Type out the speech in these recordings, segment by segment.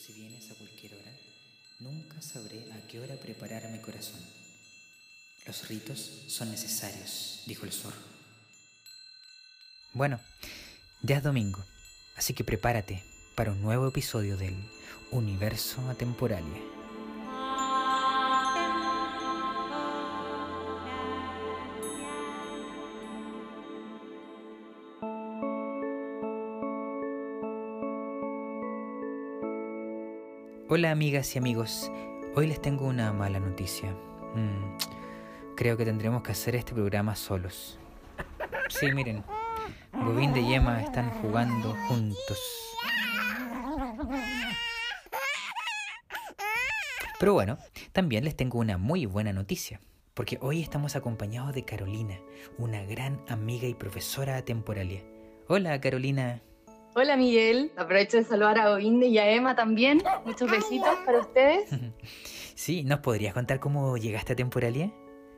si vienes a cualquier hora, nunca sabré a qué hora preparar mi corazón. Los ritos son necesarios, dijo el zorro. Bueno, ya es domingo, así que prepárate para un nuevo episodio del Universo Atemporalia. Hola amigas y amigos, hoy les tengo una mala noticia. Mm, creo que tendremos que hacer este programa solos. Sí, miren, Bobín de Yema están jugando juntos. Pero bueno, también les tengo una muy buena noticia, porque hoy estamos acompañados de Carolina, una gran amiga y profesora atemporalia. Hola Carolina. Hola Miguel, aprovecho de saludar a Bobinde y a Emma también. Muchos besitos para ustedes. Sí, ¿nos podrías contar cómo llegaste a Temporalia?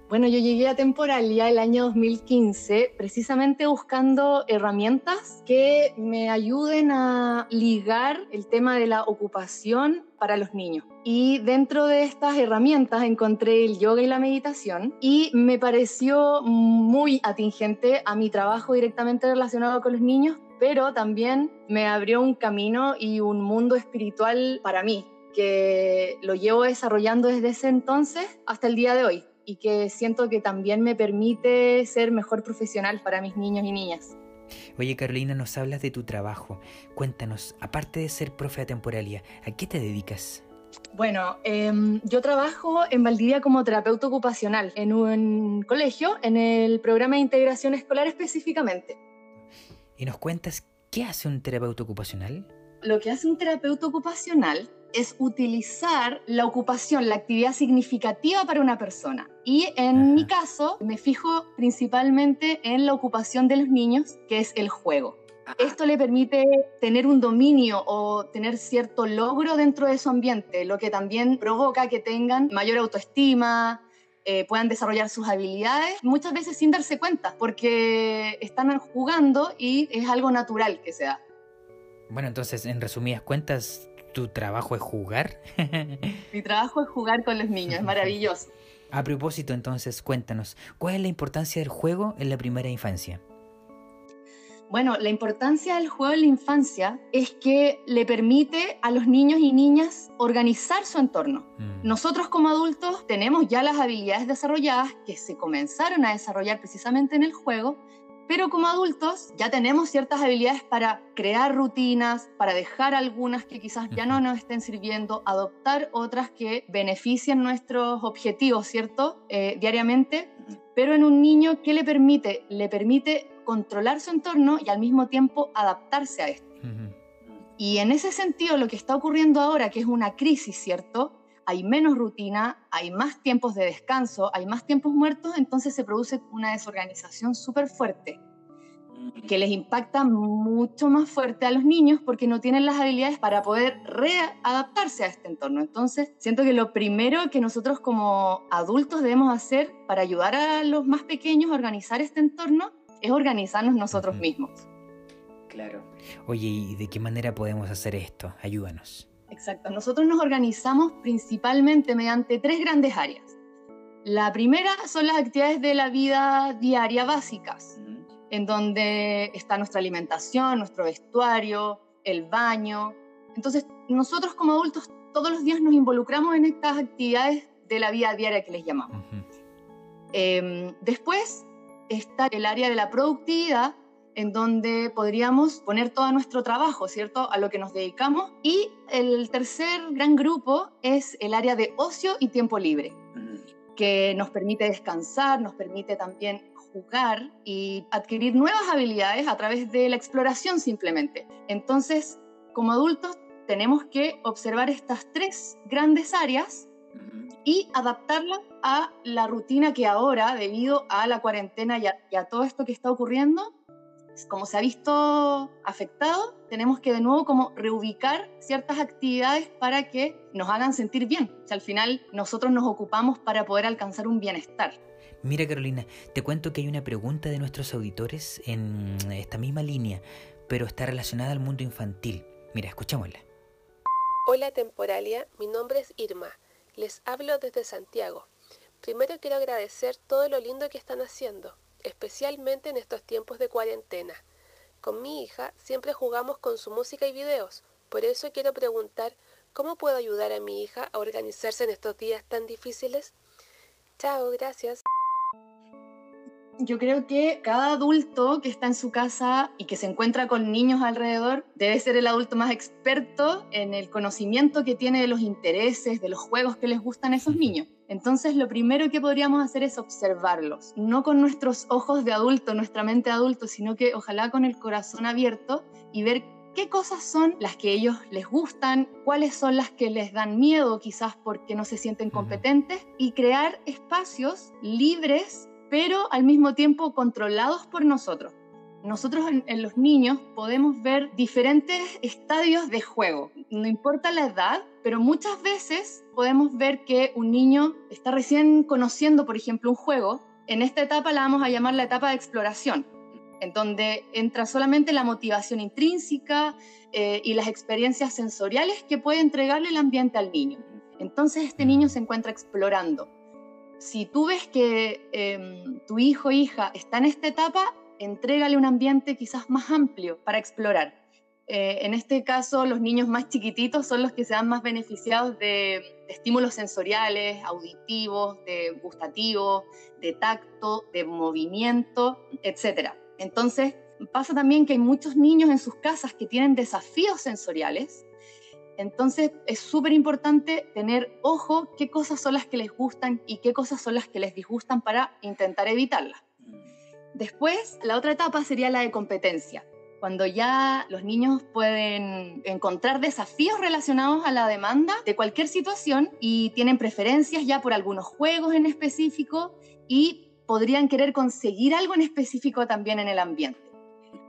Bueno, yo llegué a Temporalia el año 2015 precisamente buscando herramientas que me ayuden a ligar el tema de la ocupación para los niños. Y dentro de estas herramientas encontré el yoga y la meditación y me pareció muy atingente a mi trabajo directamente relacionado con los niños pero también me abrió un camino y un mundo espiritual para mí, que lo llevo desarrollando desde ese entonces hasta el día de hoy y que siento que también me permite ser mejor profesional para mis niños y niñas. Oye Carolina, nos hablas de tu trabajo. Cuéntanos, aparte de ser profe temporalia, ¿a qué te dedicas? Bueno, em, yo trabajo en Valdivia como terapeuta ocupacional en un colegio, en el programa de integración escolar específicamente y nos cuentas qué hace un terapeuta ocupacional. Lo que hace un terapeuta ocupacional es utilizar la ocupación, la actividad significativa para una persona. Y en mi caso me fijo principalmente en la ocupación de los niños, que es el juego. Esto le permite tener un dominio o tener cierto logro dentro de su ambiente, lo que también provoca que tengan mayor autoestima, eh, puedan desarrollar sus habilidades, muchas veces sin darse cuenta, porque están jugando y es algo natural que se da. Bueno, entonces, en resumidas cuentas, ¿tu trabajo es jugar? Mi trabajo es jugar con los niños, es maravilloso. A propósito, entonces, cuéntanos, ¿cuál es la importancia del juego en la primera infancia? Bueno, la importancia del juego en la infancia es que le permite a los niños y niñas organizar su entorno. Mm. Nosotros como adultos tenemos ya las habilidades desarrolladas que se comenzaron a desarrollar precisamente en el juego, pero como adultos ya tenemos ciertas habilidades para crear rutinas, para dejar algunas que quizás ya no nos estén sirviendo, adoptar otras que beneficien nuestros objetivos, ¿cierto? Eh, diariamente. Pero en un niño, ¿qué le permite? Le permite controlar su entorno y al mismo tiempo adaptarse a esto. Y en ese sentido, lo que está ocurriendo ahora, que es una crisis, ¿cierto? Hay menos rutina, hay más tiempos de descanso, hay más tiempos muertos, entonces se produce una desorganización súper fuerte que les impacta mucho más fuerte a los niños porque no tienen las habilidades para poder readaptarse a este entorno. Entonces, siento que lo primero que nosotros como adultos debemos hacer para ayudar a los más pequeños a organizar este entorno es organizarnos nosotros mismos. Claro. Oye, ¿y de qué manera podemos hacer esto? Ayúdanos. Exacto. Nosotros nos organizamos principalmente mediante tres grandes áreas. La primera son las actividades de la vida diaria básicas, en donde está nuestra alimentación, nuestro vestuario, el baño. Entonces, nosotros como adultos todos los días nos involucramos en estas actividades de la vida diaria que les llamamos. Em, después está el área de la productividad, en donde podríamos poner todo nuestro trabajo, ¿cierto?, a lo que nos dedicamos. Y el tercer gran grupo es el área de ocio y tiempo libre, que nos permite descansar, nos permite también jugar y adquirir nuevas habilidades a través de la exploración simplemente. Entonces, como adultos, tenemos que observar estas tres grandes áreas y adaptarla a la rutina que ahora, debido a la cuarentena y a, todo esto que está ocurriendo, como se ha visto afectado, tenemos que de nuevo como reubicar ciertas actividades para que nos hagan sentir bien. O al final nosotros nos ocupamos para poder alcanzar un bienestar. Mira Carolina, te cuento que hay una pregunta de nuestros auditores en esta misma línea, pero está relacionada al mundo infantil. Mira, escuchémosla. Hola Temporalia, mi nombre es Irma. Les hablo desde Santiago. Primero quiero agradecer todo lo lindo que están haciendo, especialmente en estos tiempos de cuarentena. Con mi hija siempre jugamos con su música y videos, por eso quiero preguntar cómo puedo ayudar a mi hija a organizarse en estos días tan difíciles. Chao, gracias yo creo que cada adulto que está en su casa y que se encuentra con niños alrededor debe ser el adulto más experto en el conocimiento que tiene de los intereses, de los juegos que les gustan a esos niños. Entonces, lo primero que podríamos hacer es observarlos, no con nuestros ojos de adulto, nuestra mente de adulto, sino que ojalá con el corazón abierto y ver qué cosas son las que ellos les gustan, cuáles son las que les dan miedo quizás porque no se sienten competentes y crear espacios libres pero al mismo tiempo controlados por nosotros. Nosotros en, los niños podemos ver diferentes estadios de juego, no importa la edad, pero muchas veces podemos ver que un niño está recién conociendo, por ejemplo, un juego. En esta etapa la vamos a llamar la etapa de exploración, en donde entra solamente la motivación intrínseca eh, y las experiencias sensoriales que puede entregarle el ambiente al niño. Entonces este niño se encuentra explorando si tú ves que em, tu hijo o hija está en esta etapa, entrégale un ambiente quizás más amplio para explorar. Eh, en este caso, los niños más chiquititos son los que se dan más beneficiados de, estímulos sensoriales, auditivos, de gustativos, de tacto, de movimiento, etc. Entonces, pasa también que hay muchos niños en sus casas que tienen desafíos sensoriales entonces es súper importante tener ojo qué cosas son las que les gustan y qué cosas son las que les disgustan para intentar evitarlas. Después, la otra etapa sería la de competencia, cuando ya los niños pueden encontrar desafíos relacionados a la demanda de cualquier situación y tienen preferencias ya por algunos juegos en específico y podrían querer conseguir algo en específico también en el ambiente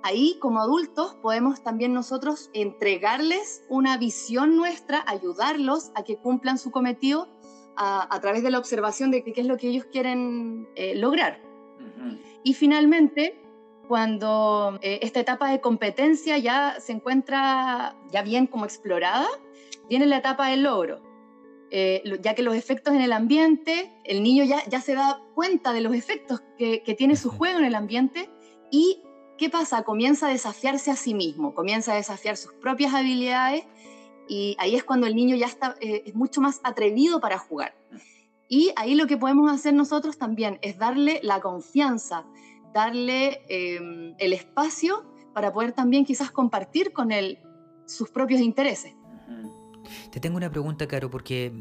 ahí como adultos podemos también nosotros entregarles una visión nuestra, ayudarlos a que cumplan su cometido a, través de la observación de qué es lo que ellos quieren eh, lograr. Y finalmente, cuando eh, esta etapa de competencia ya se encuentra ya bien como explorada, viene la etapa del logro. Eh, ya que los efectos en el ambiente, el niño ya, ya se da cuenta de los efectos que, que tiene su juego en el ambiente y ¿qué pasa? Comienza a desafiarse a sí mismo, comienza a desafiar sus propias habilidades y ahí es cuando el niño ya está, eh, es mucho más atrevido para jugar. Y ahí lo que podemos hacer nosotros también es darle la confianza, darle em, el espacio para poder también quizás compartir con él sus propios intereses. Te tengo una pregunta, Caro, porque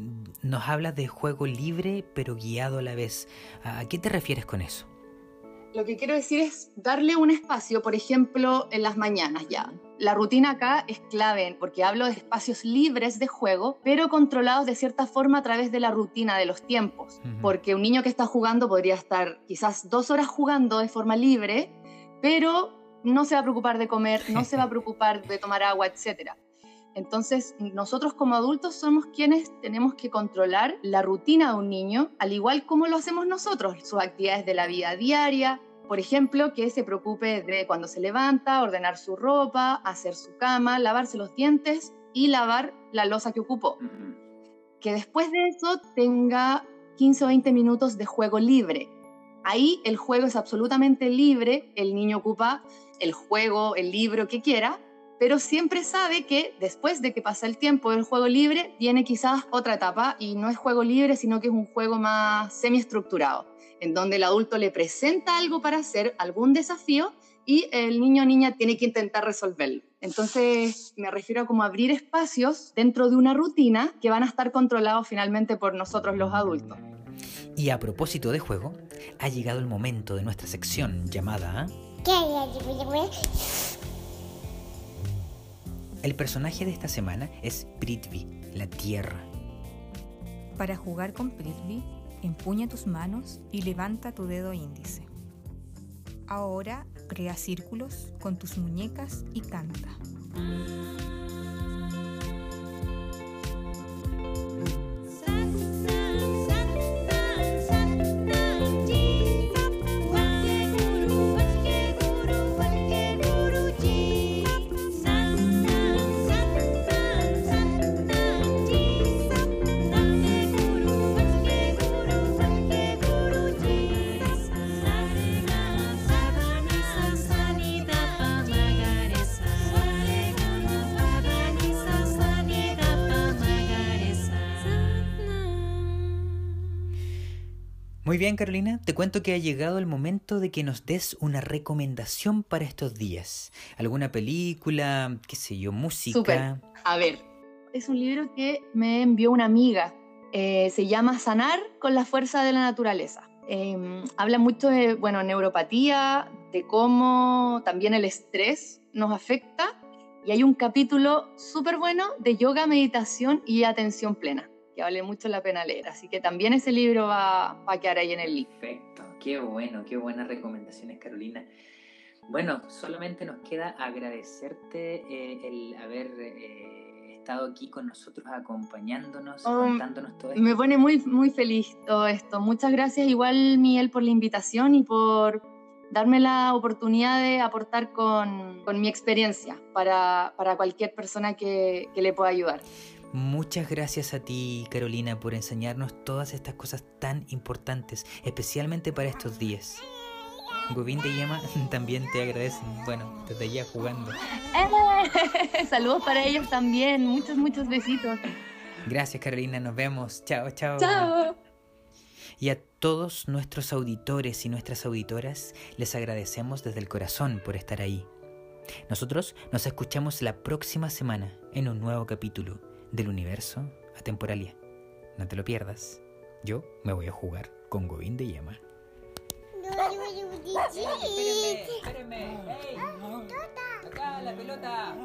nos hablas de juego libre pero guiado a la vez. ¿A qué te refieres con eso? Lo que quiero decir es darle un espacio, por ejemplo, en las mañanas ya. La rutina acá es clave porque hablo de espacios libres de juego, pero controlados de cierta forma a través de la rutina de los tiempos. Porque un niño que está jugando podría estar quizás dos horas jugando de forma libre, pero no se va a preocupar de comer, no se va a preocupar de tomar agua, etc. Entonces, nosotros como adultos somos quienes tenemos que controlar la rutina de un niño, al igual como lo hacemos nosotros, sus actividades de la vida diaria. Por ejemplo, que se preocupe de cuando se levanta, ordenar su ropa, hacer su cama, lavarse los dientes y lavar la losa que ocupó. Que después de eso tenga 15 o 20 minutos de juego libre. Ahí el juego es absolutamente libre, el niño ocupa el juego, el libro que quiera, pero siempre sabe que después de que pasa el tiempo del juego libre, viene quizás otra etapa y no es juego libre, sino que es un juego más semiestructurado, en donde el adulto le presenta algo para hacer, algún desafío, y el niño o niña tiene que intentar resolverlo. Entonces me refiero a como abrir espacios dentro de una rutina que van a estar controlados finalmente por nosotros los adultos. Y a propósito de juego, ha llegado el momento de nuestra sección llamada... ¿Qué? El personaje de esta semana es Prithvi, la tierra. Para jugar con Prithvi, empuña tus manos y levanta tu dedo índice. Ahora crea círculos con tus muñecas y canta. Muy bien, Carolina, te cuento que ha llegado el momento de que nos des una recomendación para estos días. ¿Alguna película, qué sé yo, música? Súper. A ver, es un libro que me envió una amiga. Eh, se llama Sanar con la fuerza de la naturaleza. Em, habla mucho de, bueno, neuropatía, de cómo también el estrés nos afecta. Y hay un capítulo súper bueno de yoga, meditación y atención plena que vale mucho la pena leer. Así que también ese libro va, a quedar ahí en el link. Perfecto, qué bueno, qué buenas recomendaciones, Carolina. Bueno, solamente nos queda agradecerte eh, el haber eh, estado aquí con nosotros, acompañándonos, oh, contándonos todo esto. Me pone muy, muy feliz todo esto. Muchas gracias igual, Miguel, por la invitación y por darme la oportunidad de aportar con, con mi experiencia para, para cualquier persona que, que le pueda ayudar. Muchas gracias a ti, Carolina, por enseñarnos todas estas cosas tan importantes, especialmente para estos días. Govinda y Emma también te agradecen. Bueno, desde allá jugando. ¡Eh! Saludos para ellos también. Muchos, muchos besitos. Gracias, Carolina. Nos vemos. Chao, chao. Chao. Y a todos nuestros auditores y nuestras auditoras les agradecemos desde el corazón por estar ahí. Nosotros nos escuchamos la próxima semana en un nuevo capítulo del universo a temporalia, No te lo pierdas. Yo me voy a jugar con Gobín de Yema. Espérenme, espérenme. ¡Ey! La pelota!